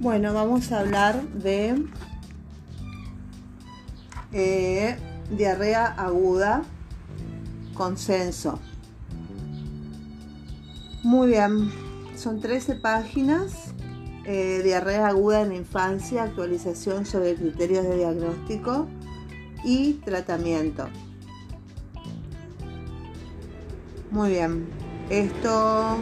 Bueno, vamos a hablar de eh, diarrea aguda, consenso. Muy bien, son 13 páginas. Eh, diarrea aguda en infancia, actualización sobre criterios de diagnóstico y tratamiento. Muy bien, esto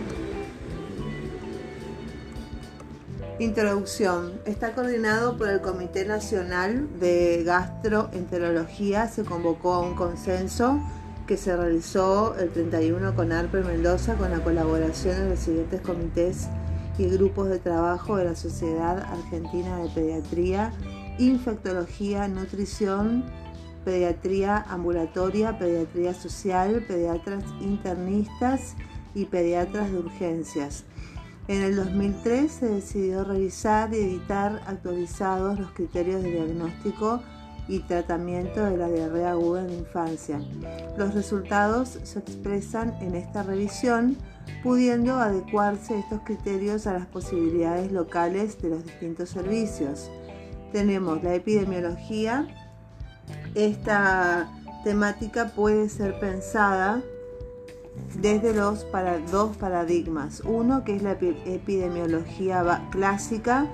Introducción. Está coordinado por el Comité Nacional de Gastroenterología. Se convocó a un consenso que se realizó el 31 con ARPE Mendoza con la colaboración de los siguientes comités y grupos de trabajo de la Sociedad Argentina de Pediatría, Infectología, Nutrición, Pediatría Ambulatoria, Pediatría Social, Pediatras Internistas y Pediatras de Urgencias en el 2003 se decidió revisar y editar actualizados los criterios de diagnóstico y tratamiento de la diarrea aguda en la infancia. Los resultados se expresan en esta revisión, pudiendo adecuarse estos criterios a las posibilidades locales de los distintos servicios. Tenemos la epidemiología. Esta temática puede ser pensada desde los para, dos paradigmas. Uno que es la epidemiología clásica,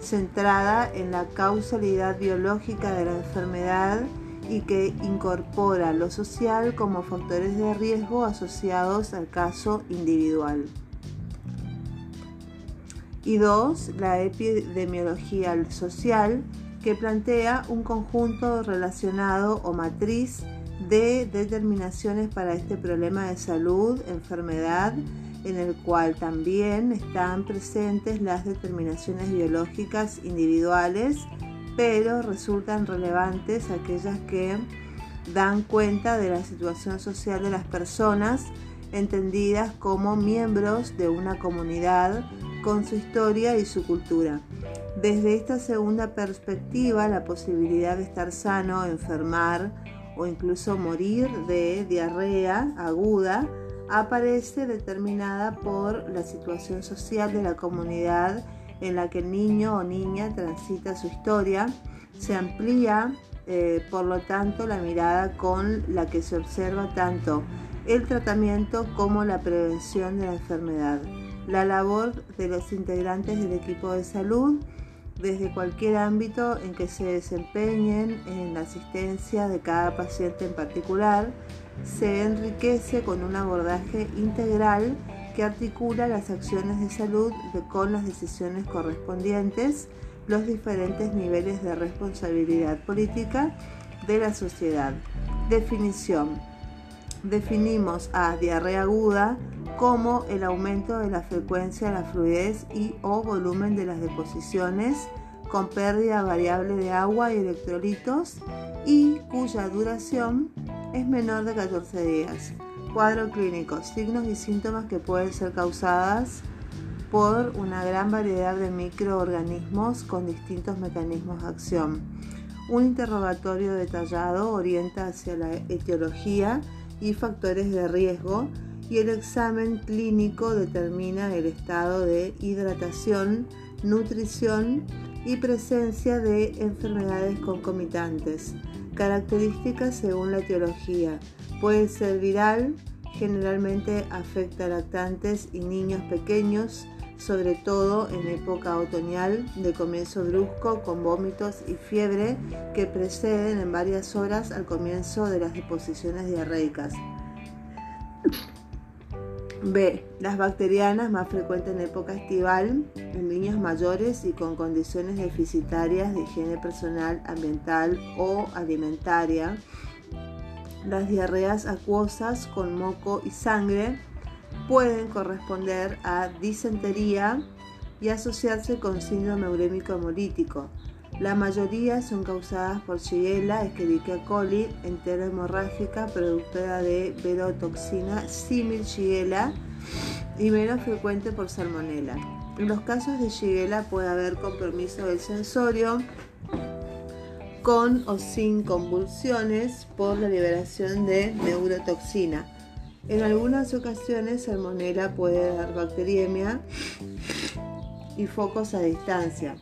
centrada en la causalidad biológica de la enfermedad y que incorpora lo social como factores de riesgo asociados al caso individual. Y dos, la epidemiología social, que plantea un conjunto relacionado o matriz de determinaciones para este problema de salud, enfermedad, en el cual también están presentes las determinaciones biológicas individuales, pero resultan relevantes aquellas que dan cuenta de la situación social de las personas, entendidas como miembros de una comunidad con su historia y su cultura. Desde esta segunda perspectiva, la posibilidad de estar sano, enfermar, o incluso morir de diarrea aguda aparece determinada por la situación social de la comunidad en la que el niño o niña transita su historia. Se amplía, eh, por lo tanto, la mirada con la que se observa tanto el tratamiento como la prevención de la enfermedad. La labor de los integrantes del equipo de salud desde cualquier ámbito en que se desempeñen en la asistencia de cada paciente en particular, se enriquece con un abordaje integral que articula las acciones de salud con las decisiones correspondientes, los diferentes niveles de responsabilidad política de la sociedad. Definición. Definimos a diarrea aguda como el aumento de la frecuencia, la fluidez y o volumen de las deposiciones con pérdida variable de agua y electrolitos y cuya duración es menor de 14 días. Cuadro clínico, signos y síntomas que pueden ser causadas por una gran variedad de microorganismos con distintos mecanismos de acción. Un interrogatorio detallado orienta hacia la etiología y factores de riesgo y el examen clínico determina el estado de hidratación, nutrición y presencia de enfermedades concomitantes. Características según la etiología. Puede ser viral, generalmente afecta a lactantes y niños pequeños, sobre todo en época otoñal de comienzo brusco con vómitos y fiebre que preceden en varias horas al comienzo de las deposiciones diarreicas. B. Las bacterianas más frecuentes en época estival, en niños mayores y con condiciones deficitarias de higiene personal, ambiental o alimentaria. Las diarreas acuosas con moco y sangre pueden corresponder a disentería y asociarse con síndrome urémico hemolítico. La mayoría son causadas por Shigella, Escherichia coli, entera hemorrágica, productora de verotoxina, símil Shigella y menos frecuente por salmonella. En los casos de Shigella puede haber compromiso del sensorio con o sin convulsiones por la liberación de neurotoxina. En algunas ocasiones salmonella puede dar bacteriemia y focos a distancia.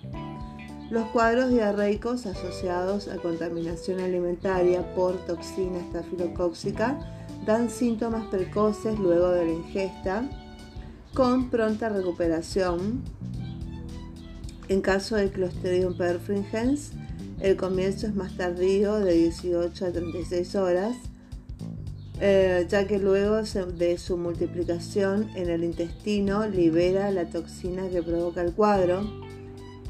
Los cuadros diarreicos asociados a contaminación alimentaria por toxina estafilocóxica dan síntomas precoces luego de la ingesta, con pronta recuperación. En caso de Clostridium perfringens, el comienzo es más tardío, de 18 a 36 horas, eh, ya que luego de su multiplicación en el intestino libera la toxina que provoca el cuadro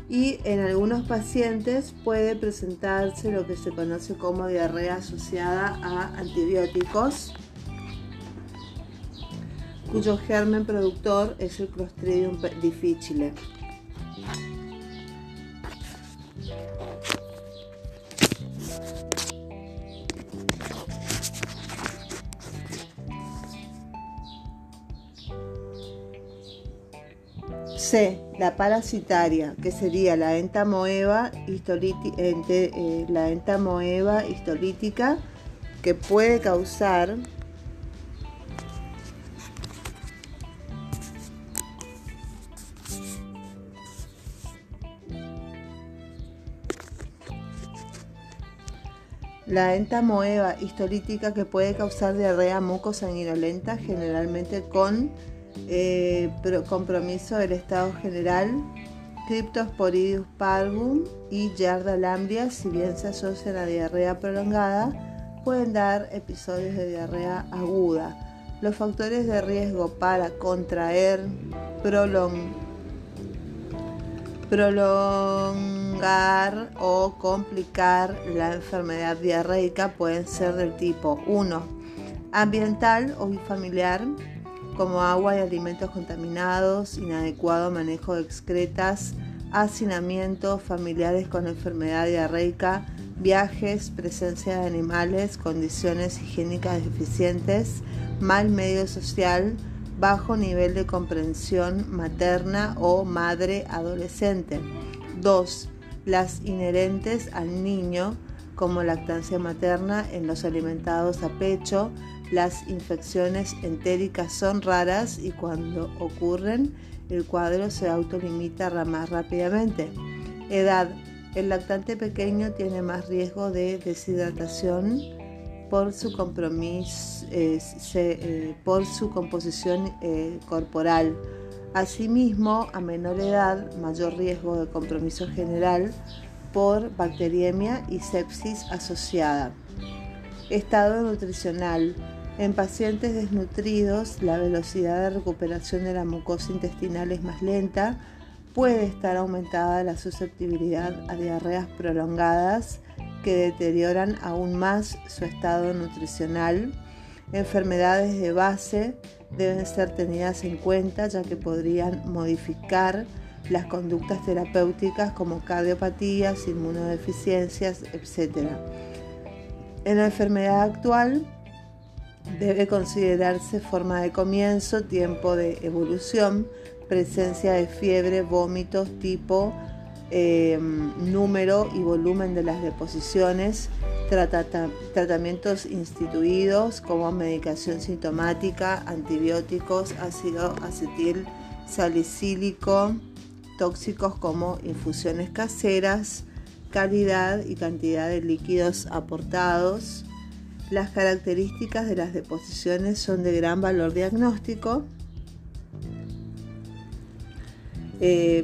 y en algunos pacientes puede presentarse lo que se conoce como diarrea asociada a antibióticos cuyo germen productor es el Clostridium difficile. C. La parasitaria, que sería la entamoeba, eh, la entamoeba histolítica, que puede causar La entamoeba histolítica que puede causar diarrea mucosanguinolenta, generalmente con eh, compromiso del estado general, Cryptosporidium parvum y Yarda lambria, si bien se asocian a diarrea prolongada, pueden dar episodios de diarrea aguda. Los factores de riesgo para contraer, prolongar o complicar la enfermedad diarreica pueden ser del tipo 1. Ambiental o familiar, como agua y alimentos contaminados, inadecuado manejo de excretas, hacinamiento, familiares con enfermedad diarreica, viajes, presencia de animales, condiciones higiénicas deficientes, mal medio social, bajo nivel de comprensión materna o madre adolescente. 2. Las inherentes al niño, como lactancia materna en los alimentados a pecho, las infecciones entéricas son raras y cuando ocurren el cuadro se autolimita más rápidamente. Edad. El lactante pequeño tiene más riesgo de deshidratación por su, compromiso, eh, por su composición eh, corporal. Asimismo, a menor edad, mayor riesgo de compromiso general por bacteriemia y sepsis asociada. Estado nutricional. En pacientes desnutridos, la velocidad de recuperación de la mucosa intestinal es más lenta, puede estar aumentada la susceptibilidad a diarreas prolongadas que deterioran aún más su estado nutricional. Enfermedades de base deben ser tenidas en cuenta ya que podrían modificar las conductas terapéuticas como cardiopatías, inmunodeficiencias, etc. En la enfermedad actual, Debe considerarse forma de comienzo, tiempo de evolución, presencia de fiebre, vómitos, tipo, em, número y volumen de las deposiciones, tratamientos instituidos como medicación sintomática, antibióticos, ácido acetil salicílico, tóxicos como infusiones caseras, calidad y cantidad de líquidos aportados, las características de las deposiciones son de gran valor diagnóstico, eh,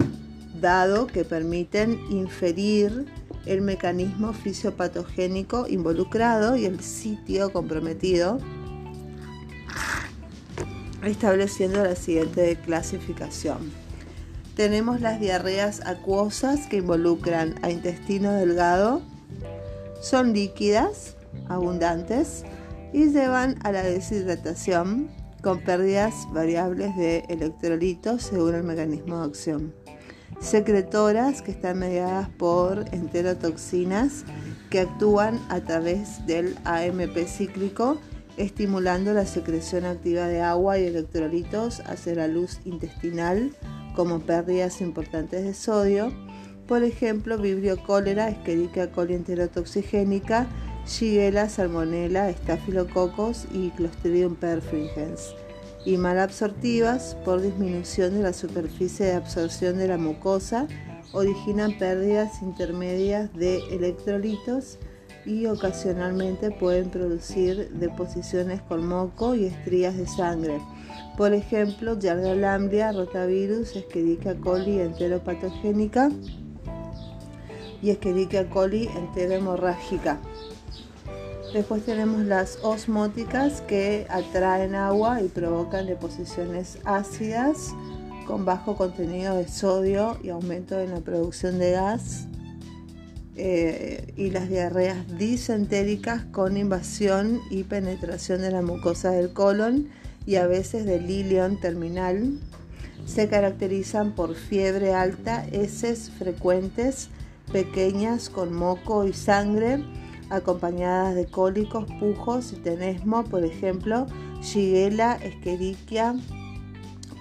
dado que permiten inferir el mecanismo fisiopatogénico involucrado y el sitio comprometido, estableciendo la siguiente clasificación. Tenemos las diarreas acuosas que involucran a intestino delgado, son líquidas, abundantes y llevan a la deshidratación con pérdidas variables de electrolitos según el mecanismo de acción. Secretoras que están mediadas por enterotoxinas que actúan a través del AMP cíclico, estimulando la secreción activa de agua y electrolitos hacia la luz intestinal, como pérdidas importantes de sodio, por ejemplo, Vibrio cólera, Escherichia coli enterotoxigénica Shigella, Salmonella, Staphylococos y Clostridium perfringens. y malabsortivas por disminución de la superficie de absorción de la mucosa originan pérdidas intermedias de electrolitos y ocasionalmente pueden producir deposiciones con moco y estrías de sangre. Por ejemplo, Yardia lamblia, rotavirus, Escherichia coli enteropatogénica y Escherichia coli enterohemorrágica. Después tenemos las osmóticas que atraen agua y provocan deposiciones ácidas con bajo contenido de sodio y aumento en la producción de gas. Eh, y las diarreas disentéricas con invasión y penetración de la mucosa del colon y a veces del ilion terminal. Se caracterizan por fiebre alta, heces frecuentes, pequeñas con moco y sangre acompañadas de cólicos, pujos y tenesmo, por ejemplo, Shigella, Escherichia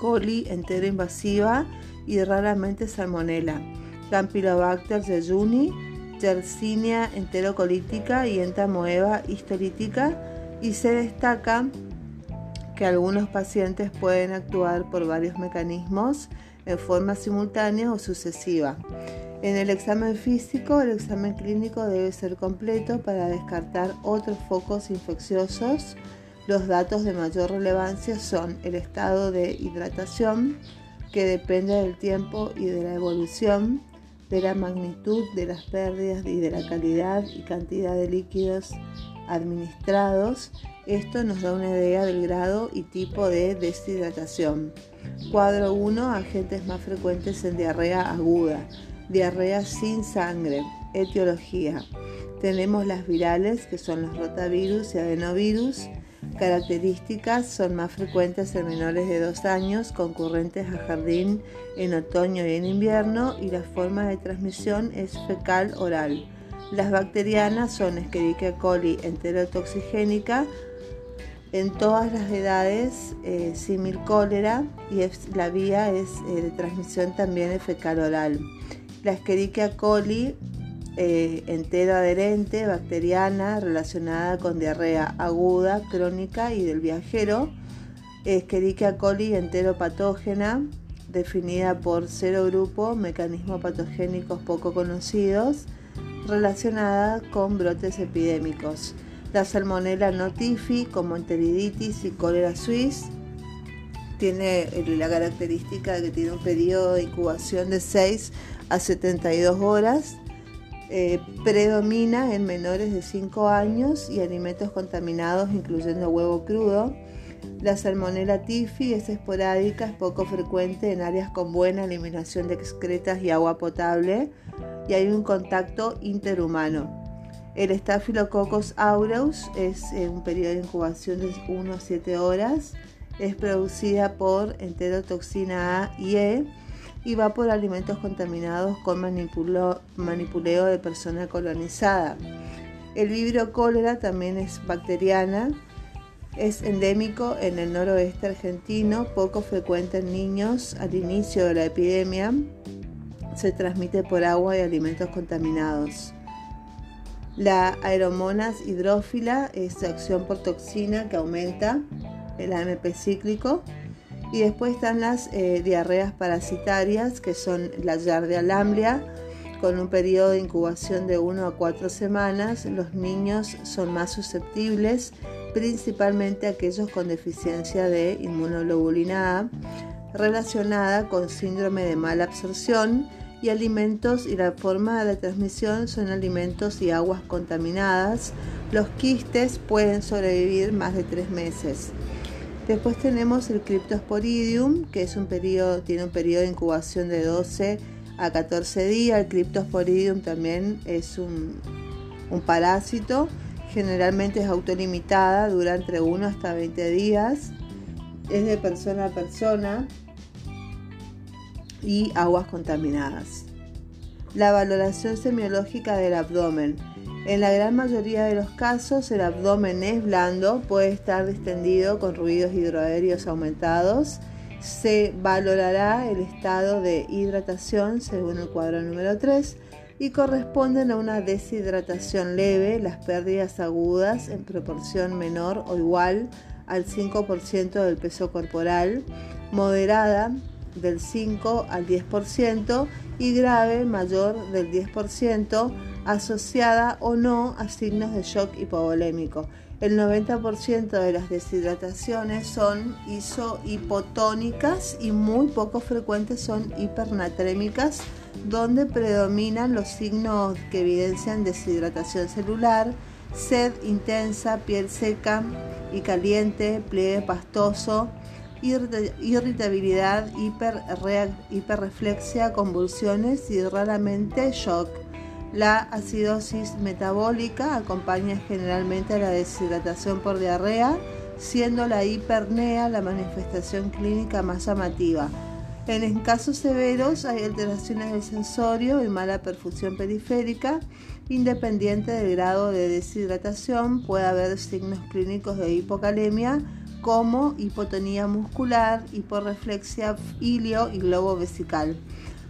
coli entero invasiva y raramente Salmonella, Campylobacter jejuni, Yersinia enterocolítica y Entamoeba histolítica y se destaca que algunos pacientes pueden actuar por varios mecanismos en forma simultánea o sucesiva. En el examen físico, el examen clínico debe ser completo para descartar otros focos infecciosos. Los datos de mayor relevancia son el estado de hidratación, que depende del tiempo y de la evolución, de la magnitud de las pérdidas y de la calidad y cantidad de líquidos administrados. Esto nos da una idea del grado y tipo de deshidratación. Cuadro 1. Agentes más frecuentes en diarrea aguda diarrea sin sangre. Etiología. Tenemos las virales, que son los rotavirus y adenovirus. Características son más frecuentes en menores de 2 años, concurrentes a jardín en otoño y en invierno, y la forma de transmisión es fecal oral. Las bacterianas son Escherichia coli enterotoxigénica, en todas las edades, eh, símil cólera, y la vía es, eh, de transmisión también es fecal oral la Escherichia coli eh, entero adherente, bacteriana, relacionada con diarrea aguda, crónica y del viajero. Escherichia coli entero patógena, definida por cero grupo, mecanismos patogénicos poco conocidos, relacionada con brotes epidémicos. La salmonella notifi, como enteriditis y cólera suiz, tiene la característica de que tiene un periodo de incubación de 6 a 72 horas. Eh, predomina en menores de 5 años y alimentos contaminados, incluyendo huevo crudo. La salmonella tifi es esporádica, es poco frecuente en áreas con buena eliminación de excretas y agua potable y hay un contacto interhumano. El Staphylococcus aureus es eh, un periodo de incubación de 1 a 7 horas. Es producida por enterotoxina A y E y va por alimentos contaminados con manipuleo de persona colonizada. El vibrio cólera también es bacteriana, es endémico en el noroeste argentino, poco frecuente en niños al inicio de la epidemia, se transmite por agua y alimentos contaminados. La aeromonas hidrófila es acción por toxina que aumenta el AMP cíclico y después están las eh, diarreas parasitarias, que son la Yardia lamblia, con un periodo de incubación de 1 a 4 semanas. Los niños son más susceptibles, principalmente aquellos con deficiencia de inmunoglobulina A, relacionada con síndrome de mala absorción y alimentos y la forma de transmisión son alimentos y aguas contaminadas. Los quistes pueden sobrevivir más de 3 meses. Después tenemos el Cryptosporidium, que es un periodo, tiene un periodo de incubación de 12 a 14 días. El Cryptosporidium también es un, un parásito, generalmente es autolimitada, dura entre 1 hasta 20 días, es de persona a persona y aguas contaminadas. La valoración semiológica del abdomen. En la gran mayoría de los casos el abdomen es blando, puede estar distendido con ruidos hidroaéreos aumentados. Se valorará el estado de hidratación según el cuadro número 3 y corresponden a una deshidratación leve las pérdidas agudas en proporción menor o igual al 5% del peso corporal, moderada del 5 al 10% y grave mayor del 10% asociada o no a signos de shock hipovolémico. El 90% de las deshidrataciones son isohipotónicas y muy poco frecuentes son hipernatrémicas, donde predominan los signos que evidencian deshidratación celular, sed intensa, piel seca y caliente, pliegue pastoso, irritabilidad, hiperreflexia, convulsiones y raramente shock. La acidosis metabólica acompaña generalmente a la deshidratación por diarrea, siendo la hipernea la manifestación clínica más llamativa. En casos severos hay alteraciones del sensorio y mala perfusión periférica. Independiente del grado de deshidratación, puede haber signos clínicos de hipocalemia como hipotonía muscular, hiporreflexia ilio y globo vesical.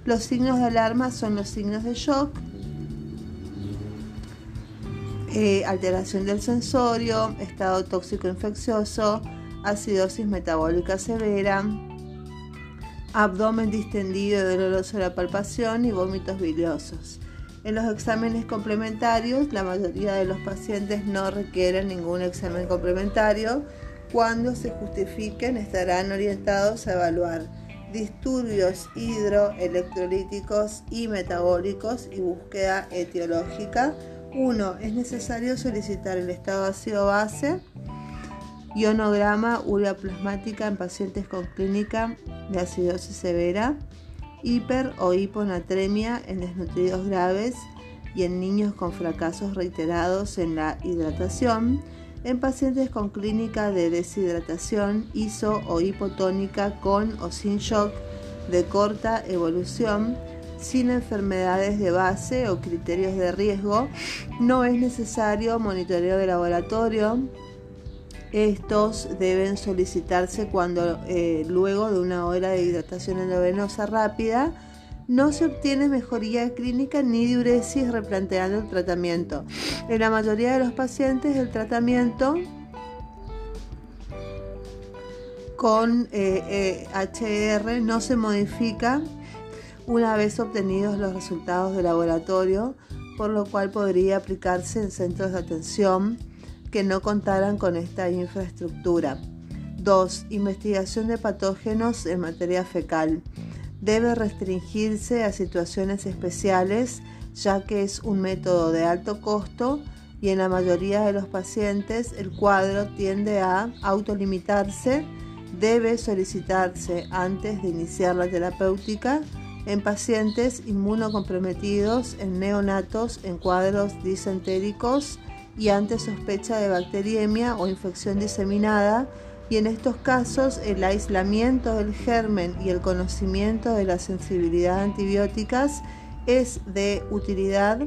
Los signos de alarma son los signos de shock, eh, alteración del sensorio, estado tóxico infeccioso, acidosis metabólica severa, abdomen distendido y doloroso de la palpación y vómitos biliosos. En los exámenes complementarios, la mayoría de los pacientes no requieren ningún examen complementario, cuando se justifiquen estarán orientados a evaluar disturbios hidroelectrolíticos y metabólicos y búsqueda etiológica. 1. Es necesario solicitar el estado ácido base, ionograma urea plasmática en pacientes con clínica de acidosis severa, hiper o hiponatremia en desnutridos graves y en niños con fracasos reiterados en la hidratación en pacientes con clínica de deshidratación iso o hipotónica con o sin shock de corta evolución, sin enfermedades de base o criterios de riesgo, no es necesario monitoreo de laboratorio. Estos deben solicitarse cuando eh, luego de una hora de hidratación endovenosa rápida no se obtiene mejoría clínica ni diuresis replanteando el tratamiento. En la mayoría de los pacientes el tratamiento con eh, HR no se modifica una vez obtenidos los resultados de laboratorio, por lo cual podría aplicarse en centros de atención que no contaran con esta infraestructura. 2. Investigación de patógenos en materia fecal debe restringirse a situaciones especiales ya que es un método de alto costo y en la mayoría de los pacientes el cuadro tiende a autolimitarse, debe solicitarse antes de iniciar la terapéutica en pacientes inmunocomprometidos, en neonatos, en cuadros disentéricos y ante sospecha de bacteriemia o infección diseminada y en estos casos el aislamiento del germen y el conocimiento de la sensibilidad a antibióticas es de utilidad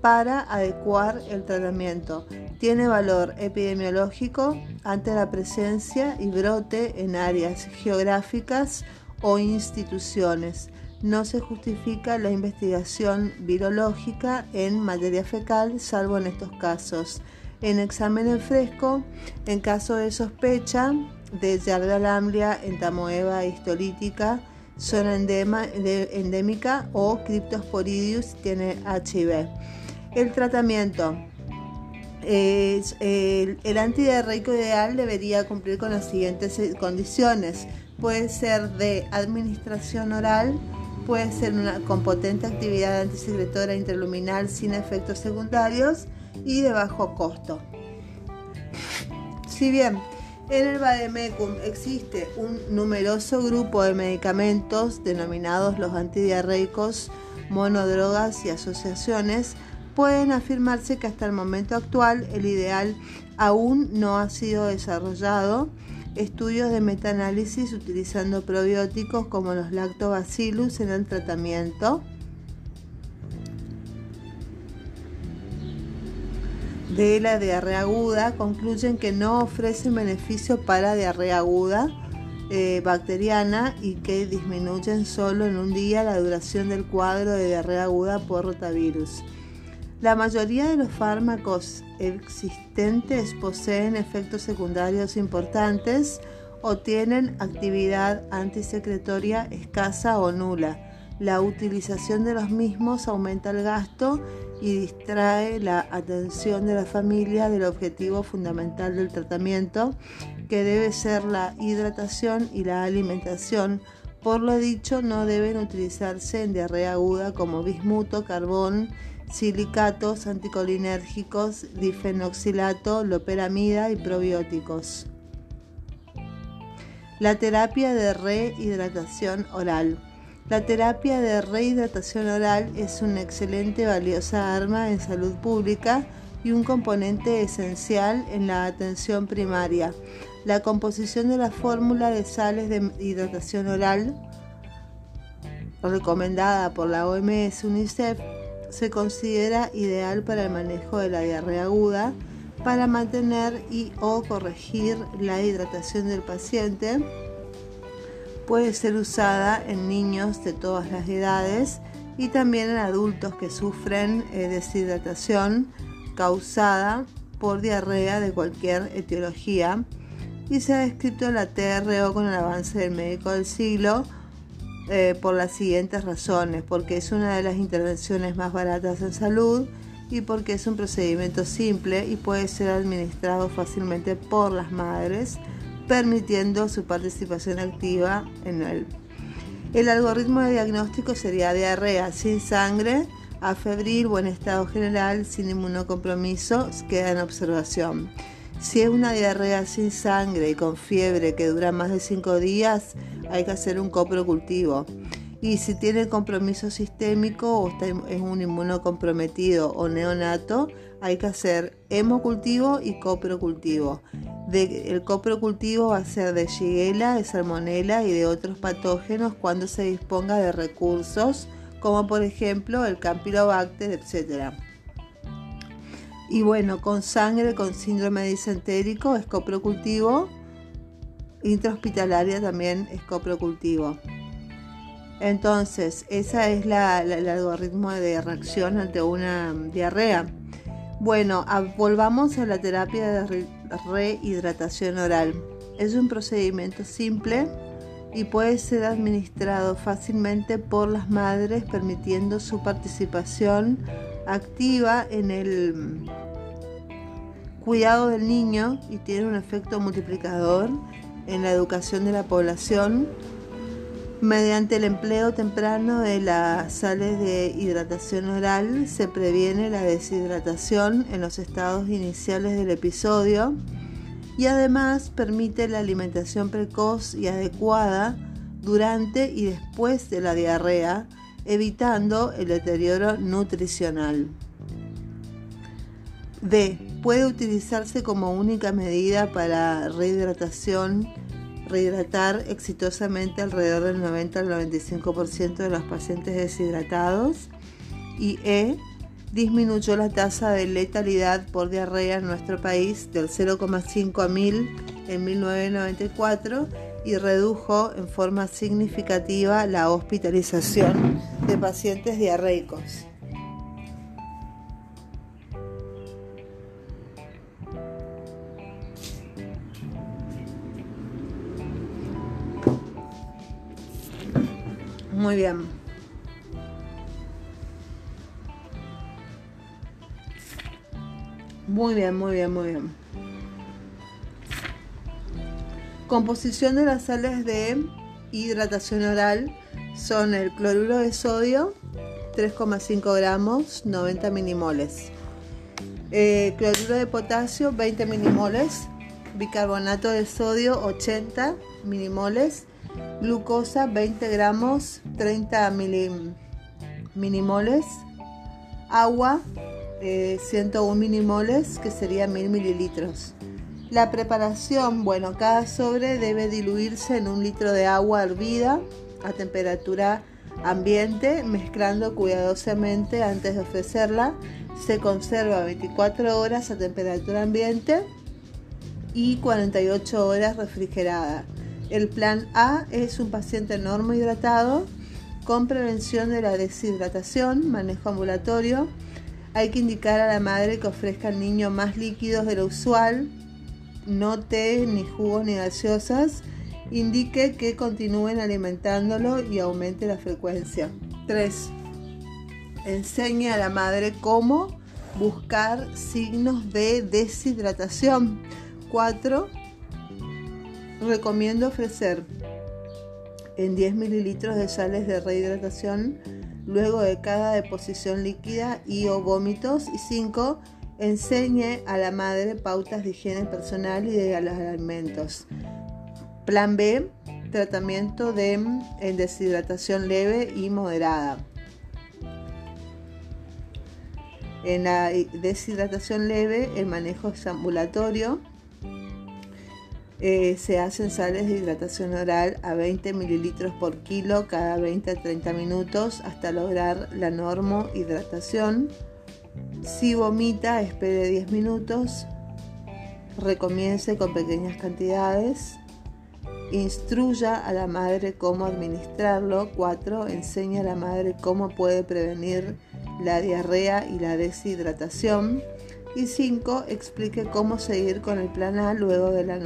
para adecuar el tratamiento. Tiene valor epidemiológico ante la presencia y brote en áreas geográficas o instituciones. No se justifica la investigación virológica en materia fecal, salvo en estos casos en examen en fresco en caso de sospecha de Yarda lamblia, entamoeba histolítica, zona endémica o Cryptosporidius tiene HIV. El tratamiento. Es, el, el antidiarreico ideal debería cumplir con las siguientes condiciones. Puede ser de administración oral, puede ser una, con potente actividad antisecretora interluminal sin efectos secundarios, y de bajo costo. Si bien en el Bademecum existe un numeroso grupo de medicamentos denominados los antidiarreicos, monodrogas y asociaciones, pueden afirmarse que hasta el momento actual el ideal aún no ha sido desarrollado. Estudios de metaanálisis utilizando probióticos como los lactobacillus en el tratamiento de la diarrea aguda concluyen que no ofrecen beneficio para diarrea aguda eh, bacteriana y que disminuyen solo en un día la duración del cuadro de diarrea aguda por rotavirus. La mayoría de los fármacos existentes poseen efectos secundarios importantes o tienen actividad antisecretoria escasa o nula. La utilización de los mismos aumenta el gasto y distrae la atención de la familia del objetivo fundamental del tratamiento, que debe ser la hidratación y la alimentación. Por lo dicho, no deben utilizarse en diarrea aguda como bismuto, carbón, silicatos anticolinérgicos, difenoxilato, loperamida y probióticos. La terapia de rehidratación oral. La terapia de rehidratación oral es una excelente valiosa arma en salud pública y un componente esencial en la atención primaria. La composición de la fórmula de sales de hidratación oral recomendada por la OMS UNICEF se considera ideal para el manejo de la diarrea aguda, para mantener y o corregir la hidratación del paciente. Puede ser usada en niños de todas las edades y también en adultos que sufren eh, deshidratación causada por diarrea de cualquier etiología y se ha descrito la TRO con el avance del médico del siglo eh, por las siguientes razones, porque es una de las intervenciones más baratas en salud y porque es un procedimiento simple y puede ser administrado fácilmente por las madres, permitiendo su participación activa en él. El algoritmo de diagnóstico sería diarrea sin sangre, afebril, buen estado general, sin inmunocompromiso, queda en observación. Si es una diarrea sin sangre y con fiebre que dura más de 5 días, hay que hacer un coprocultivo. Y si tiene compromiso sistémico o está en un inmunocomprometido o neonato, hay que hacer hemocultivo y coprocultivo. el coprocultivo va a ser de Shigella, de Salmonella y de otros patógenos cuando se disponga de recursos, como por ejemplo el Campylobacter, etc. Y bueno, con sangre, con síndrome disentérico, es coprocultivo intrahospitalaria también es coprocultivo. Entonces, ese es la, el algoritmo de reacción ante una diarrea. Bueno, volvamos a la terapia de rehidratación oral. Es un procedimiento simple y puede ser administrado fácilmente por las madres permitiendo su participación activa en el cuidado del niño y tiene un efecto multiplicador en la educación de la población mediante el empleo temprano de las sales de hidratación oral. Se previene la deshidratación en los estados iniciales del episodio y además permite la alimentación precoz y adecuada durante y después de la diarrea, evitando el deterioro nutricional. D. Puede utilizarse como única medida para rehidratación, rehidratar exitosamente alrededor del 90 al 95% de los pacientes deshidratados. Y E. Disminuyó la tasa de letalidad por diarrea en nuestro país del 0,5 a 1000 en 1994 y redujo en forma significativa la hospitalización de pacientes diarreicos. Muy bien. Muy bien, muy bien, muy bien. Composición de las sales de hidratación oral son el cloruro de sodio, 3,5 gramos, 90 minimoles. Eh, cloruro de potasio, 20 minimoles. Bicarbonato de sodio, 80 minimoles glucosa 20 gramos 30 minimoles, agua 101 eh, minimoles que sería 1000 mililitros. La preparación, bueno, cada sobre debe diluirse en un litro de agua hervida a temperatura ambiente, mezclando cuidadosamente antes de ofrecerla. Se conserva 24 horas a temperatura ambiente y 48 horas refrigerada. El plan A es un paciente normo hidratado con prevención de la deshidratación, manejo ambulatorio, Hay que indicar a la madre que ofrezca al niño más líquidos de lo usual, no té, ni jugos, ni gaseosas. Indique que continúen alimentándolo y aumente la frecuencia. 3. Enseñe a la madre cómo buscar signos de deshidratación. 4. Recomiendo ofrecer en 10 mililitros de sales de rehidratación luego de cada deposición líquida y o vómitos. Y 5. Enseñe a la madre pautas de higiene personal y de los alimentos. Plan B. Tratamiento de deshidratación leve y moderada. En la deshidratación leve, el manejo es ambulatorio. Eh, se hacen sales de hidratación oral a 20 mililitros por kilo cada 20 a 30 minutos hasta lograr la hidratación. Si vomita, espere 10 minutos. Recomience con pequeñas cantidades. Instruya a la madre cómo administrarlo. 4. Enseña a la madre cómo puede prevenir la diarrea y la deshidratación. Y 5. Explique cómo seguir con el plan A luego de la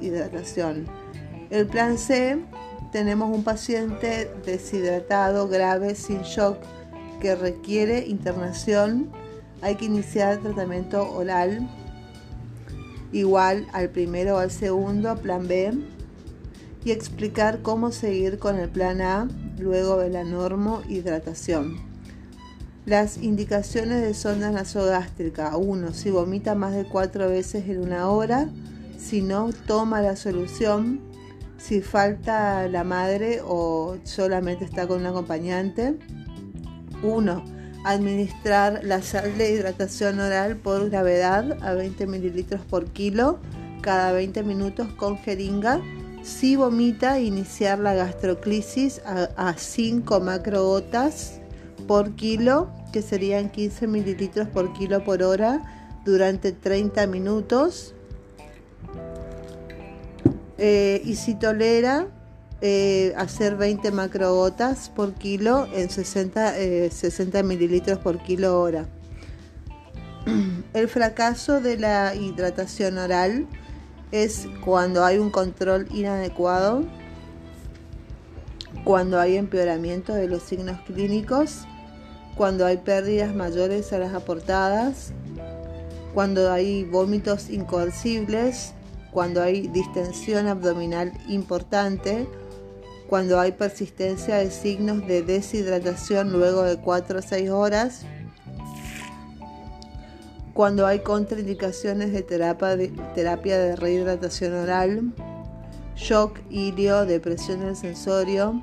hidratación. El plan C, tenemos un paciente deshidratado grave sin shock que requiere internación. Hay que iniciar tratamiento oral igual al primero o al segundo, plan B, y explicar cómo seguir con el plan A luego de la hidratación. Las indicaciones de sonda nasogástrica. 1. Si vomita más de 4 veces en una hora. Si no, toma la solución. Si falta la madre o solamente está con un acompañante. 1. Administrar la sal de hidratación oral por gravedad a 20 mililitros por kilo cada 20 minutos con jeringa. Si vomita, iniciar la gastroclisis a, a 5 macrogotas por kilo que serían 15 mililitros por kilo por hora durante 30 minutos. Eh, y si tolera eh, hacer 20 macrogotas por kilo en 60, 60 eh, mililitros por kilo hora. El fracaso de la hidratación oral es cuando hay un control inadecuado, cuando hay empeoramiento de los signos clínicos cuando hay pérdidas mayores a las aportadas, cuando hay vómitos incoercibles, cuando hay distensión abdominal importante, cuando hay persistencia de signos de deshidratación luego de 4 o 6 horas, cuando hay contraindicaciones de terapia de, terapia de rehidratación oral, shock, ilio, depresión del sensorio,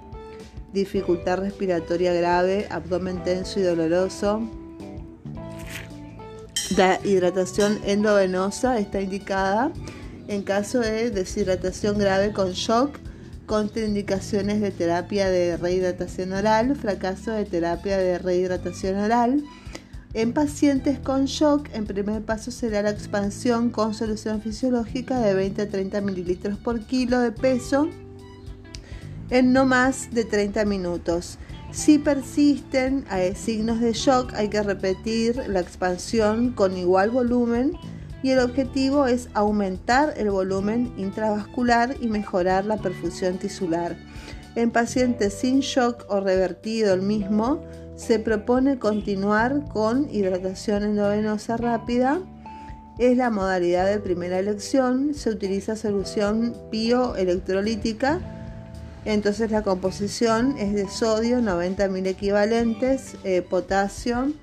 dificultad respiratoria grave, abdomen tenso y doloroso. La hidratación endovenosa está indicada en caso de deshidratación grave con shock, contraindicaciones de terapia de rehidratación oral, fracaso de terapia de rehidratación oral. En pacientes con shock, en primer paso será la expansión con solución fisiológica de 20 a 30 mililitros por kilo de peso en no más de 30 minutos. Si persisten hay signos de shock, hay que repetir la expansión con igual volumen y el objetivo es aumentar el volumen intravascular y mejorar la perfusión tisular. En pacientes sin shock o revertido el mismo, se propone continuar con hidratación endovenosa rápida. Es la modalidad de primera elección. Se utiliza solución bioelectrolítica entonces la composición es de sodio 90 mil equivalentes, eh, potasio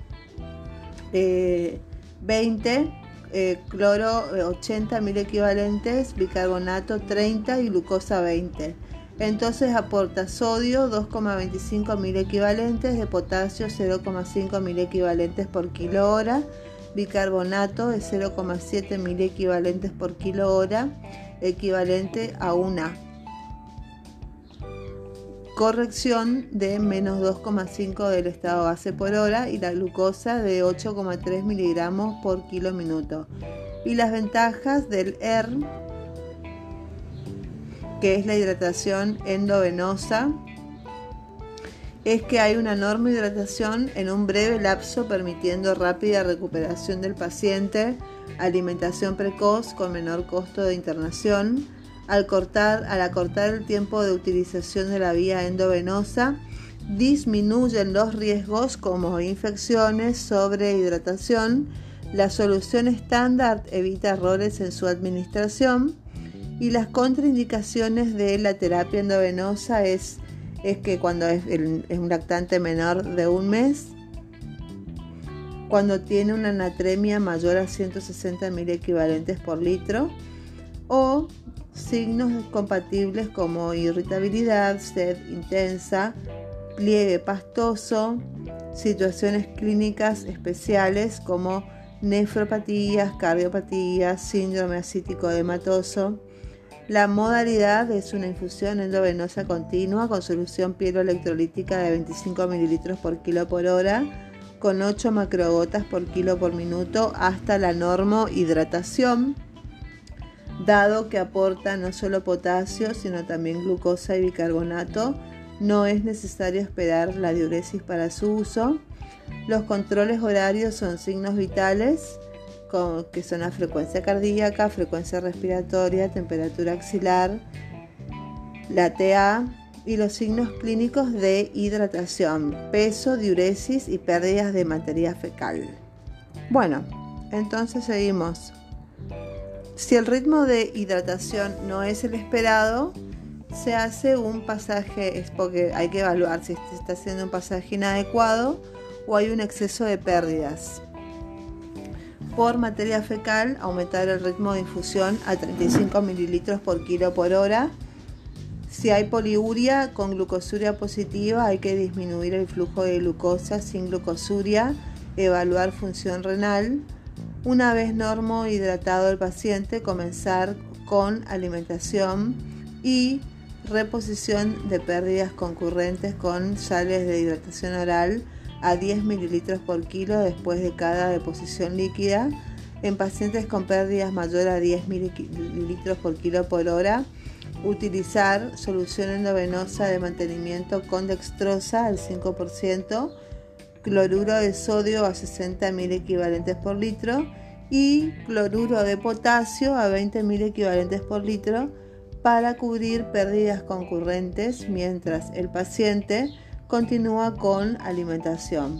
20, eh, eh, cloro 80 mil equivalentes, bicarbonato 30 y glucosa 20. Entonces aporta sodio 2,25 mil equivalentes, de potasio 0,5 mil equivalentes por kilo hora, bicarbonato de 0,7 mil equivalentes por kilo hora, equivalente a una corrección de menos 2,5 del estado base por hora y la glucosa de 8,3 miligramos por kilo minuto. Y las ventajas del ERM, que es la hidratación endovenosa, es que hay una enorme hidratación en un breve lapso permitiendo rápida recuperación del paciente, alimentación precoz con menor costo de internación, al, cortar, acortar el tiempo de utilización de la vía endovenosa, disminuyen los riesgos como infecciones, sobrehidratación, la solución estándar evita errores en su administración. Y las contraindicaciones de la terapia endovenosa es es que cuando es, un lactante menor de un mes, cuando tiene una anatremia mayor a 160 mil equivalentes por litro, o signos compatibles como irritabilidad, sed intensa, pliegue pastoso, situaciones clínicas especiales como nefropatías, cardiopatías, síndrome acítico hematoso, la modalidad es una infusión endovenosa continua con solución pielo-electrolítica de 25 ml por kilo por hora con 8 macrogotas por kilo por minuto hasta la hidratación, dado que aporta no solo potasio sino también glucosa y bicarbonato. No es necesario esperar la diuresis para su uso. Los controles horarios son signos vitales que son la frecuencia cardíaca, frecuencia respiratoria, temperatura axilar, la TA y los signos clínicos de hidratación, peso, diuresis y pérdidas de materia fecal. Bueno, entonces seguimos. Si el ritmo de hidratación no es el esperado, se hace un pasaje, es porque hay que evaluar si se está haciendo un pasaje inadecuado o hay un exceso de pérdidas por materia fecal, aumentar el ritmo de infusión a 35 mililitros por kilo por hora. Si hay poliuria con glucosuria positiva, hay que disminuir el flujo de glucosa sin glucosuria, evaluar función renal. Una vez normo hidratado el paciente, comenzar con alimentación y reposición de pérdidas concurrentes con sales de hidratación oral a 10 mililitros por kilo después de cada deposición líquida. En pacientes con pérdidas mayores a 10 mililitros por kilo por hora, utilizar solución endovenosa de mantenimiento con dextrosa al 5%, cloruro de sodio a 60 mil equivalentes por litro y cloruro de potasio a 20 mil equivalentes por litro para cubrir pérdidas concurrentes mientras el paciente continúa con alimentación.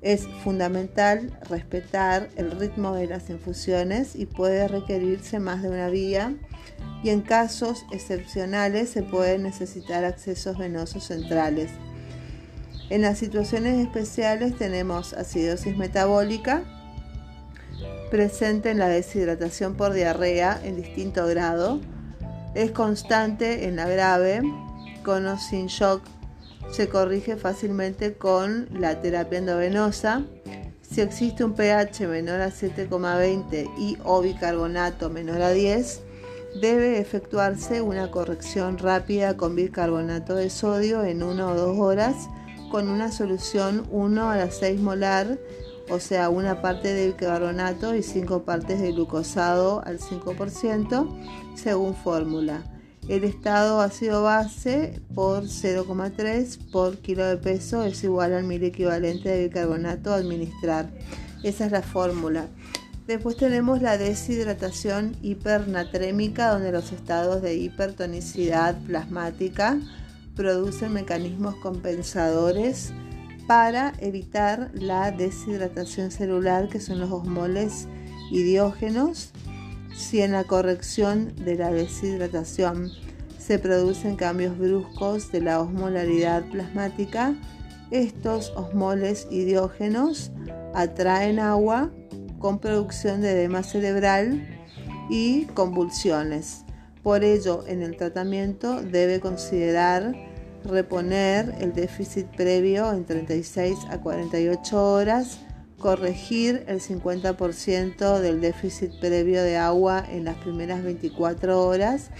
Es fundamental respetar el ritmo de las infusiones y puede requerirse más de una vía y en casos excepcionales se pueden necesitar accesos venosos centrales. En las situaciones especiales tenemos acidosis metabólica presente en la deshidratación por diarrea en distinto grado. Es constante en la grave, con o sin shock se corrige fácilmente con la terapia endovenosa. Si existe un pH menor a 7,20 y o bicarbonato menor a 10, debe efectuarse una corrección rápida con bicarbonato de sodio en 1 o 2 horas con una solución 1 a las 6 molar, o sea, una parte de bicarbonato y 5 partes de glucosado al 5% según fórmula. El estado ácido base por 0,3 por kilo de peso es igual al mil equivalente de bicarbonato a administrar. Esa es la fórmula. Después tenemos la deshidratación hipernatrémica, donde los estados de hipertonicidad plasmática producen mecanismos compensadores para evitar la deshidratación celular, que son los osmoles idiógenos si en la corrección de la deshidratación se producen cambios bruscos de la osmolaridad plasmática, estos osmoles idiógenos atraen agua con producción de edema cerebral y convulsiones. Por ello, en el tratamiento debe considerar reponer el déficit previo en 36 a 48 horas corregir el 50% del déficit previo de agua en las primeras 24 horas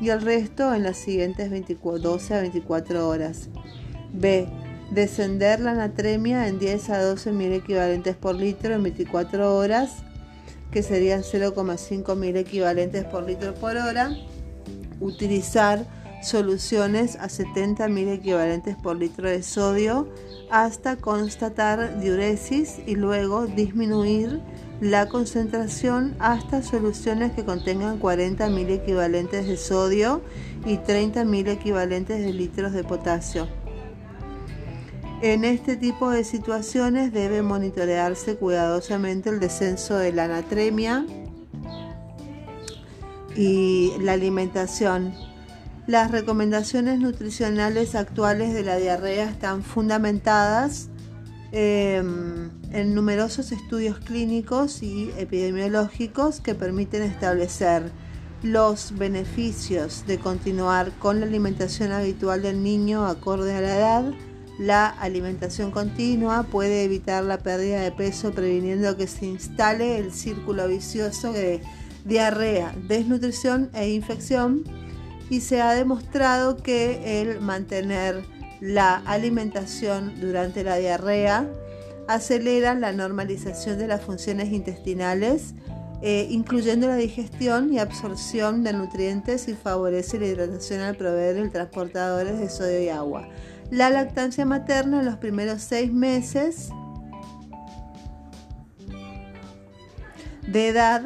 y el resto en las siguientes 12 a 24 horas. B. Descender la natremia en 10 a 12 mil equivalentes por litro en 24 horas, que serían 0,5 mil equivalentes por litro por hora. Utilizar soluciones a 70 mil equivalentes por litro de sodio hasta constatar diuresis y luego disminuir la concentración hasta soluciones que contengan 40 mil equivalentes de sodio y 30 mil equivalentes de litros de potasio. En este tipo de situaciones debe monitorearse cuidadosamente el descenso de la anatremia y la alimentación. Las recomendaciones nutricionales actuales de la diarrea están fundamentadas em, en numerosos estudios clínicos y epidemiológicos que permiten establecer los beneficios de continuar con la alimentación habitual del niño acorde a la edad. La alimentación continua puede evitar la pérdida de peso previniendo que se instale el círculo vicioso de diarrea, desnutrición e infección y se ha demostrado que el mantener la alimentación durante la diarrea acelera la normalización de las funciones intestinales, eh, incluyendo la digestión y absorción de nutrientes y favorece la hidratación al proveer el transportadores de sodio y agua. La lactancia materna en los primeros seis meses de edad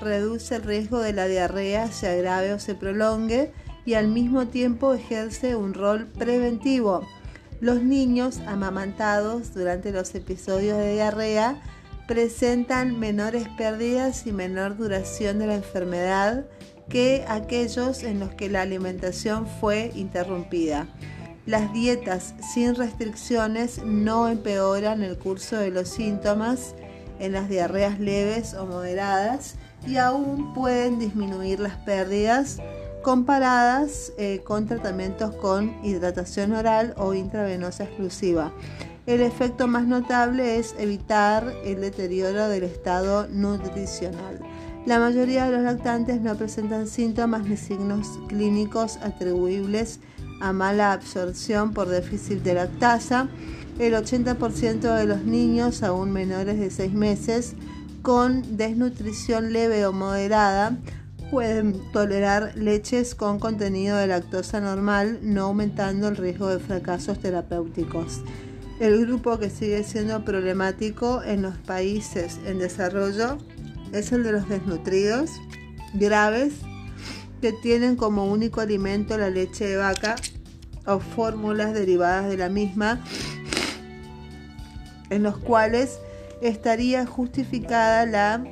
reduce el riesgo de la diarrea se agrave o se prolongue y al mismo tiempo ejerce un rol preventivo. Los niños amamantados durante los episodios de diarrea presentan menores pérdidas y menor duración de la enfermedad que aquellos en los que la alimentación fue interrumpida. Las dietas sin restricciones no empeoran el curso de los síntomas en las diarreas leves o moderadas y aún pueden disminuir las pérdidas comparadas eh, con tratamientos con hidratación oral o intravenosa exclusiva. El efecto más notable es evitar el deterioro del estado nutricional. La mayoría de los lactantes no presentan síntomas ni signos clínicos atribuibles mala absorción por déficit de lactasa. El 80% de los niños, aún menores de 6 meses, con desnutrición leve o moderada, pueden tolerar leches con contenido de lactosa normal, no aumentando el riesgo de fracasos terapéuticos. El grupo que sigue siendo problemático en los países en desarrollo es el de los desnutridos graves que tienen como único alimento la leche de vaca o fórmulas derivadas de la misma, en los cuales estaría justificada la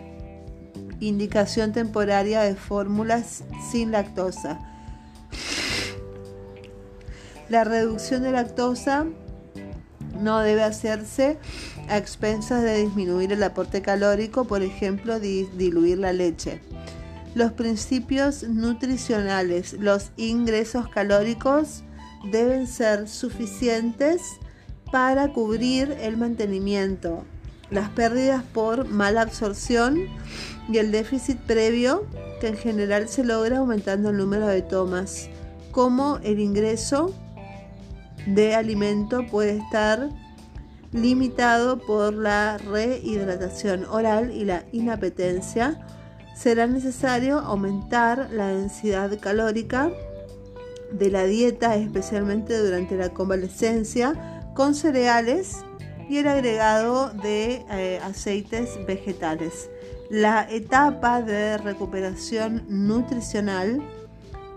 indicación temporaria de fórmulas sin lactosa. La reducción de lactosa no debe hacerse a expensas de disminuir el aporte calórico, por ejemplo, diluir la leche. Los principios nutricionales, los ingresos calóricos deben ser suficientes para cubrir el mantenimiento, las pérdidas por mala absorción y el déficit previo que en general se logra aumentando el número de tomas, como el ingreso de alimento puede estar limitado por la rehidratación oral y la inapetencia, será necesario aumentar la densidad calórica de la dieta, especialmente durante la convalescencia, con cereales y el agregado de eh, aceites vegetales. La etapa de recuperación nutricional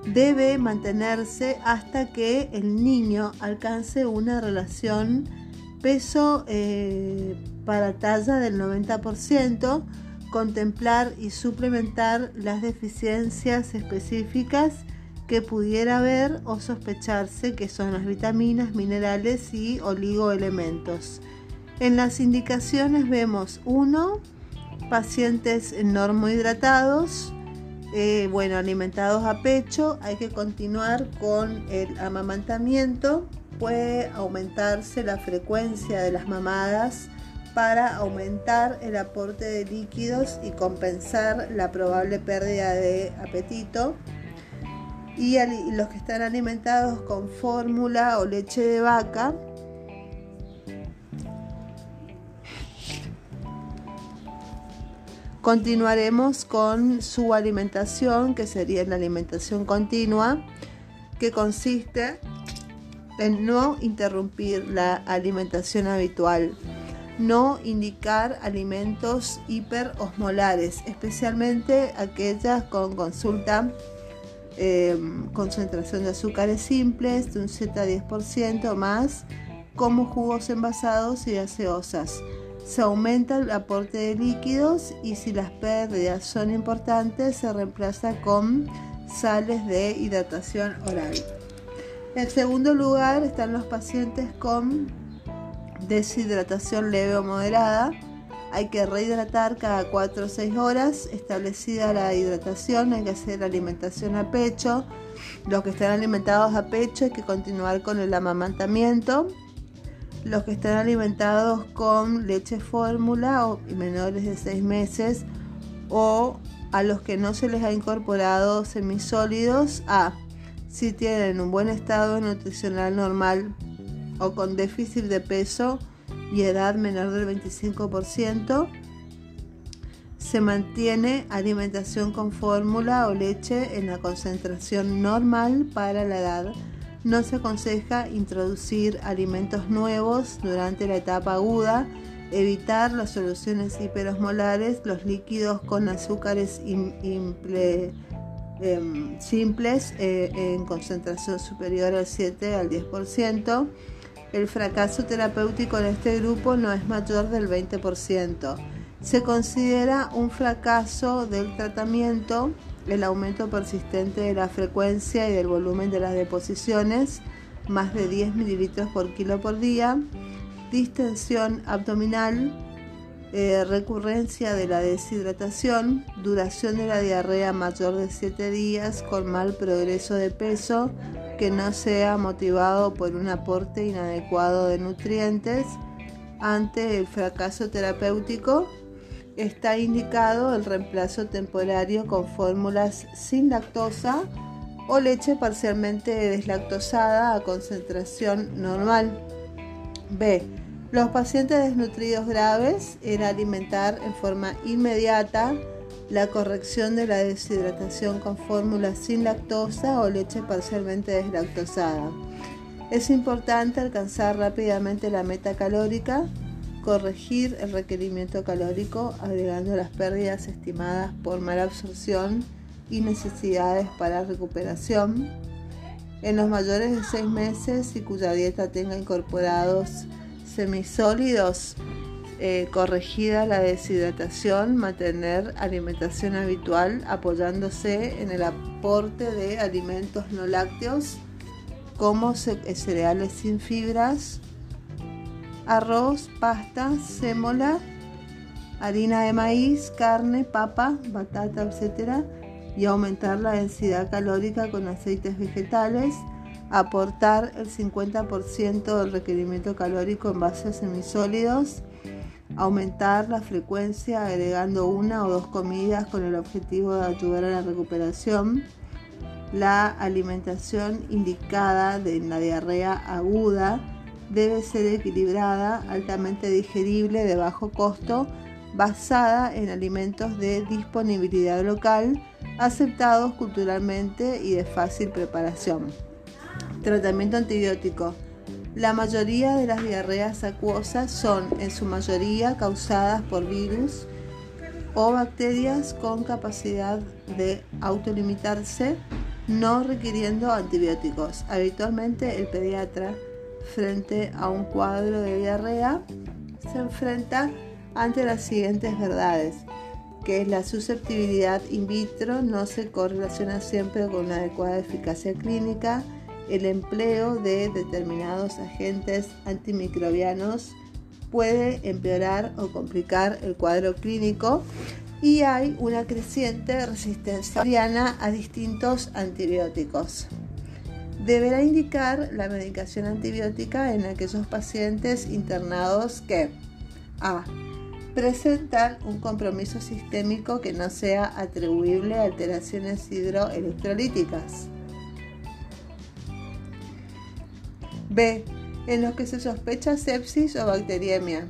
debe mantenerse hasta que el niño alcance una relación peso eh, para talla del 90%, contemplar y suplementar las deficiencias específicas que pudiera haber o sospecharse que son las vitaminas, minerales y oligoelementos. En las indicaciones vemos uno, pacientes normohidratados, eh, bueno, alimentados a pecho, hay que continuar con el amamantamiento, puede aumentarse la frecuencia de las mamadas para aumentar el aporte de líquidos y compensar la probable pérdida de apetito. Y los que están alimentados con fórmula o leche de vaca, Continuaremos con su alimentación, que sería la alimentación continua. que consiste en no interrumpir la alimentación habitual, no indicar alimentos hiperosmolares, especialmente aquellas con consulta em, concentración de azúcares simples de un Z10% más, como jugos envasados y gaseosas. Se aumenta el aporte de líquidos y si las pérdidas son importantes se reemplaza con sales de hidratación oral. En segundo lugar están los pacientes con deshidratación leve o moderada. Hay que rehidratar cada 4 o 6 horas. Establecida la hidratación, hay que hacer alimentación a pecho. Los que están alimentados a pecho hay que continuar con el amamantamiento. Los que están alimentados con leche fórmula o menores de 6 meses o a los que no se les ha incorporado semisólidos a si tienen un buen estado nutricional normal o con déficit de peso y edad menor del 25%, se mantiene alimentación con fórmula o leche en la concentración normal para la edad. No se aconseja introducir alimentos nuevos durante la etapa aguda, evitar las soluciones hiperosmolares, los líquidos con azúcares Em, simples eh, en concentración superior al 7 al 10%. El fracaso terapéutico en este grupo no es mayor del 20%. Se considera un fracaso del tratamiento el aumento persistente de la frecuencia y del volumen de las deposiciones, más de 10 mililitros por kilo por día, distensión abdominal, eh, recurrencia de la deshidratación, duración de la diarrea mayor de 7 días con mal progreso de peso que no sea motivado por un aporte inadecuado de nutrientes. Ante el fracaso terapéutico está indicado el reemplazo temporario con fórmulas sin lactosa o leche parcialmente deslactosada a concentración normal. B los pacientes desnutridos graves era alimentar en forma inmediata la corrección de la deshidratación con fórmulas sin lactosa o leche parcialmente deslactosada. Es importante alcanzar rápidamente la meta calórica, corregir el requerimiento calórico agregando las pérdidas estimadas por mala absorción y necesidades para recuperación. En los mayores de 6 meses y cuya dieta tenga incorporados semisólidos, eh, corregida la deshidratación, mantener alimentación habitual apoyándose en el aporte de alimentos no lácteos como cereales sin fibras, arroz, pasta, sémola, harina de maíz, carne, papa, batata, etc. Y aumentar la densidad calórica con aceites vegetales aportar el 50% del requerimiento calórico en base a semisólidos, aumentar la frecuencia agregando una o dos comidas con el objetivo de ayudar a la recuperación, la alimentación indicada de la diarrea aguda debe ser equilibrada, altamente digerible, de bajo costo, basada en alimentos de disponibilidad local, aceptados culturalmente y de fácil preparación. Tratamiento antibiótico. La mayoría de las diarreas acuosas son en su mayoría causadas por virus o bacterias con capacidad de autolimitarse, no requiriendo antibióticos. Habitualmente el pediatra, frente a un cuadro de diarrea, se enfrenta ante las siguientes verdades que la susceptibilidad in vitro no se correlaciona siempre con una adecuada eficacia clínica, el empleo de determinados agentes antimicrobianos puede empeorar o complicar el cuadro clínico y hay una creciente resistencia a distintos antibióticos. Deberá indicar la medicación antibiótica en aquellos pacientes internados que A. Presentan un compromiso sistémico que no sea atribuible a alteraciones hidroelectrolíticas B. En los que se sospecha sepsis o bacteriemia.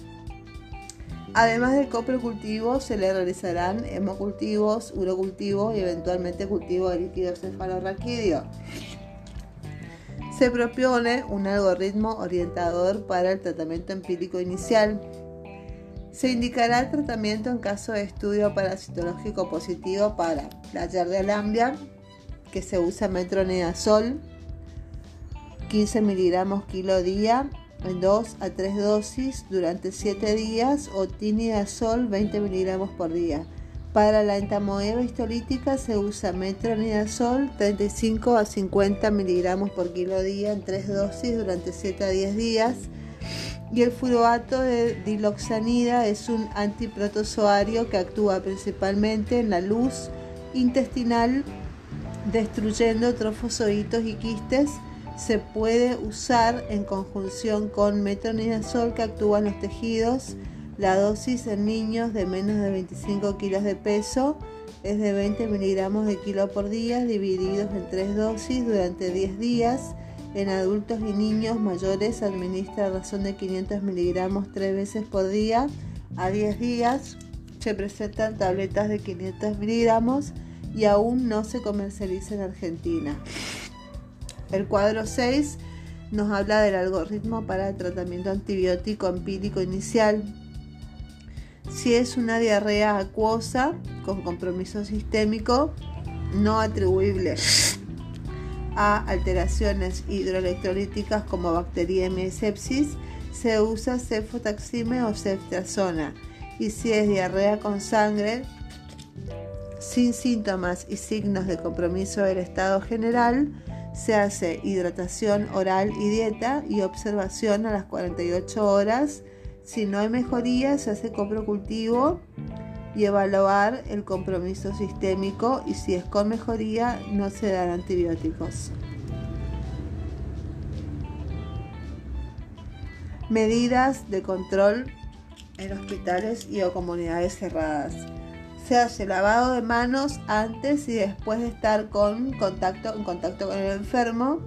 Además del coprocultivo, se le realizarán hemocultivos, urocultivo y eventualmente cultivo de líquido cefalorraquídeo. Se propone un algoritmo orientador para el tratamiento empírico inicial. Se indicará el tratamiento en caso de estudio parasitológico positivo para la yardia que se usa metronidazol, 15 miligramos kilo día en 2 a 3 dosis durante 7 días o tinidazol 20 miligramos por día. Para la entamoeba histolítica se usa metronidazol 35 a 50 miligramos por kilo día en 3 dosis durante 7 a 10 días. Y el furoato de diloxanida es un antiprotozoario que actúa principalmente en la luz intestinal, destruyendo trofozoitos y quistes. Se puede usar en conjunción con metronidazol que actúa en los tejidos la dosis en niños de menos de 25 kilos de peso es de 20 miligramos de kilo por día divididos en tres dosis durante 10 días. En adultos y niños mayores administra a razón de 500 miligramos tres veces por día a 10 días. Se presentan tabletas de 500 miligramos y aún no se comercializa en Argentina. El cuadro 6 nos habla del algoritmo para el tratamiento antibiótico empírico inicial si es una diarrea acuosa con compromiso sistémico no atribuible a alteraciones hidroelectrolíticas como bacteriemia y sepsis, se usa cefotaxime o ceftriaxona. Y si es diarrea con sangre, sin síntomas y signos de compromiso del estado general, se hace hidratación oral y dieta y observación a las 48 horas si no hay mejoría, se hace coprocultivo y evaluar el compromiso sistémico y si es con mejoría, no se dan antibióticos. Medidas de control en hospitales y o comunidades cerradas. Se hace lavado de manos antes y después de estar con contacto, en contacto con el enfermo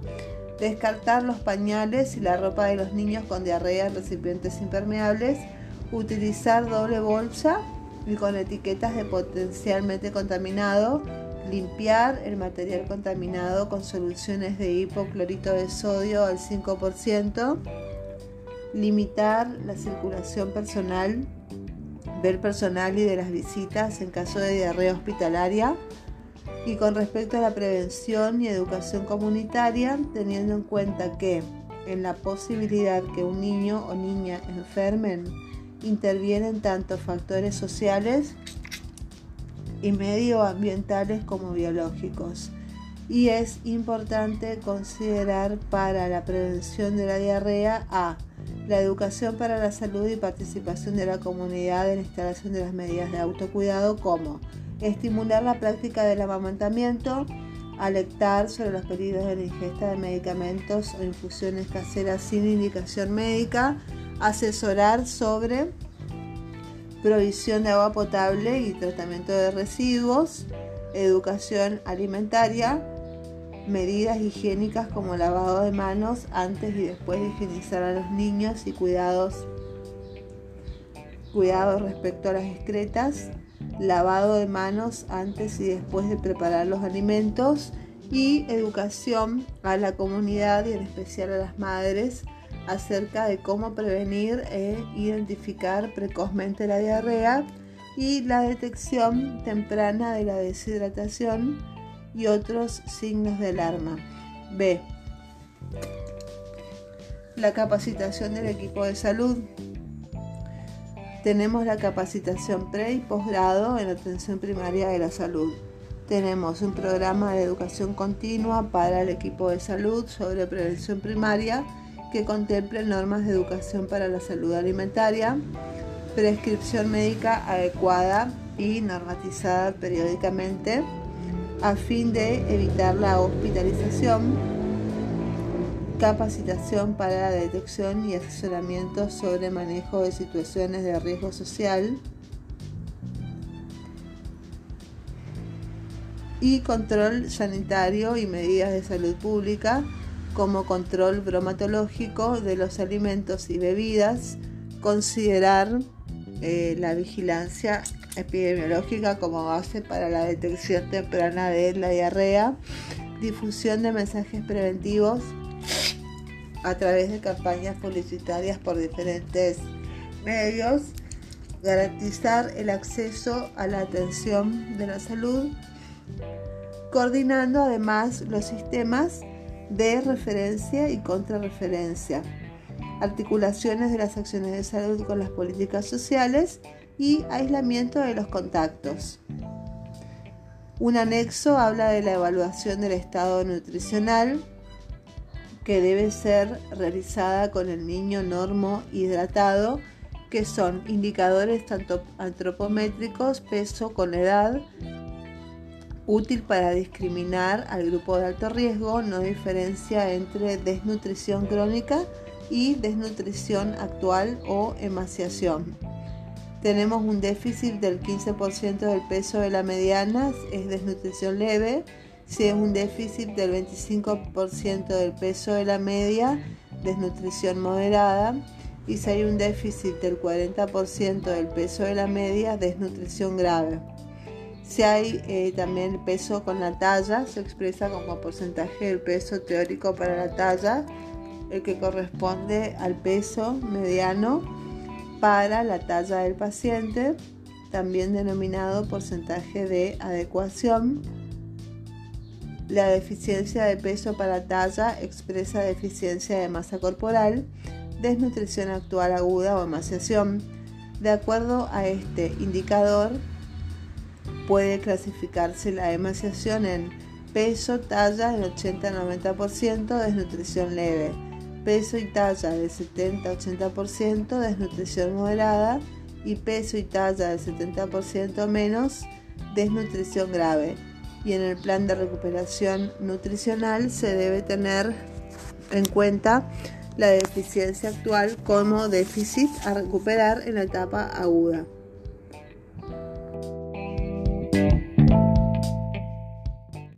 descartar los pañales y la ropa de los niños con diarrea en recipientes impermeables, utilizar doble bolsa y con etiquetas de potencialmente contaminado, limpiar el material contaminado con soluciones de hipoclorito de sodio al 5%, limitar la circulación personal del personal y de las visitas en caso de diarrea hospitalaria, y con respecto a la prevención y educación comunitaria, teniendo en cuenta que en la posibilidad que un niño o niña enfermen, intervienen tanto factores sociales y medioambientales como biológicos. Y es importante considerar para la prevención de la diarrea a la educación para la salud y participación de la comunidad en la instalación de las medidas de autocuidado como estimular la práctica del amamantamiento, alertar sobre los peligros de la ingesta de medicamentos o infusiones caseras sin indicación médica, asesorar sobre provisión de agua potable y tratamiento de residuos, educación alimentaria, medidas higiénicas como lavado de manos antes y después de higienizar a los niños y cuidados, cuidados respecto a las excretas, lavado de manos antes y después de preparar los alimentos y educación a la comunidad y en especial a las madres acerca de cómo prevenir e identificar precozmente la diarrea y la detección temprana de la deshidratación y otros signos de alarma. B. La capacitación del equipo de salud. Tenemos la capacitación pre y posgrado en atención primaria de la salud. Tenemos un programa de educación continua para el equipo de salud sobre prevención primaria que contemple normas de educación para la salud alimentaria, prescripción médica adecuada y normatizada periódicamente a fin de evitar la hospitalización capacitación para la detección y asesoramiento sobre manejo de situaciones de riesgo social y control sanitario y medidas de salud pública como control bromatológico de los alimentos y bebidas, considerar eh, la vigilancia epidemiológica como base para la detección temprana de la diarrea, difusión de mensajes preventivos a través de campañas publicitarias por diferentes medios, garantizar el acceso a la atención de la salud, coordinando además los sistemas de referencia y contrarreferencia, articulaciones de las acciones de salud con las políticas sociales y aislamiento de los contactos. Un anexo habla de la evaluación del estado nutricional que debe ser realizada con el niño normo hidratado, que son indicadores tanto antropométricos, peso con edad, útil para discriminar al grupo de alto riesgo, no diferencia entre desnutrición crónica y desnutrición actual o emaciación. Tenemos un déficit del 15% del peso de la mediana, es desnutrición leve. Si es un déficit del 25% del peso de la media, desnutrición moderada. Y si hay un déficit del 40% del peso de la media, desnutrición grave. Si hay eh, también el peso con la talla, se expresa como porcentaje del peso teórico para la talla, el que corresponde al peso mediano para la talla del paciente, también denominado porcentaje de adecuación. La deficiencia de peso para talla expresa deficiencia de masa corporal, desnutrición actual aguda o emaciación. De acuerdo a este indicador, puede clasificarse la emaciación en peso, talla del 80-90%, desnutrición leve, peso y talla del 70-80%, desnutrición moderada y peso y talla del 70% menos, desnutrición grave. Y en el plan de recuperación nutricional se debe tener en cuenta la deficiencia actual como déficit a recuperar en la etapa aguda.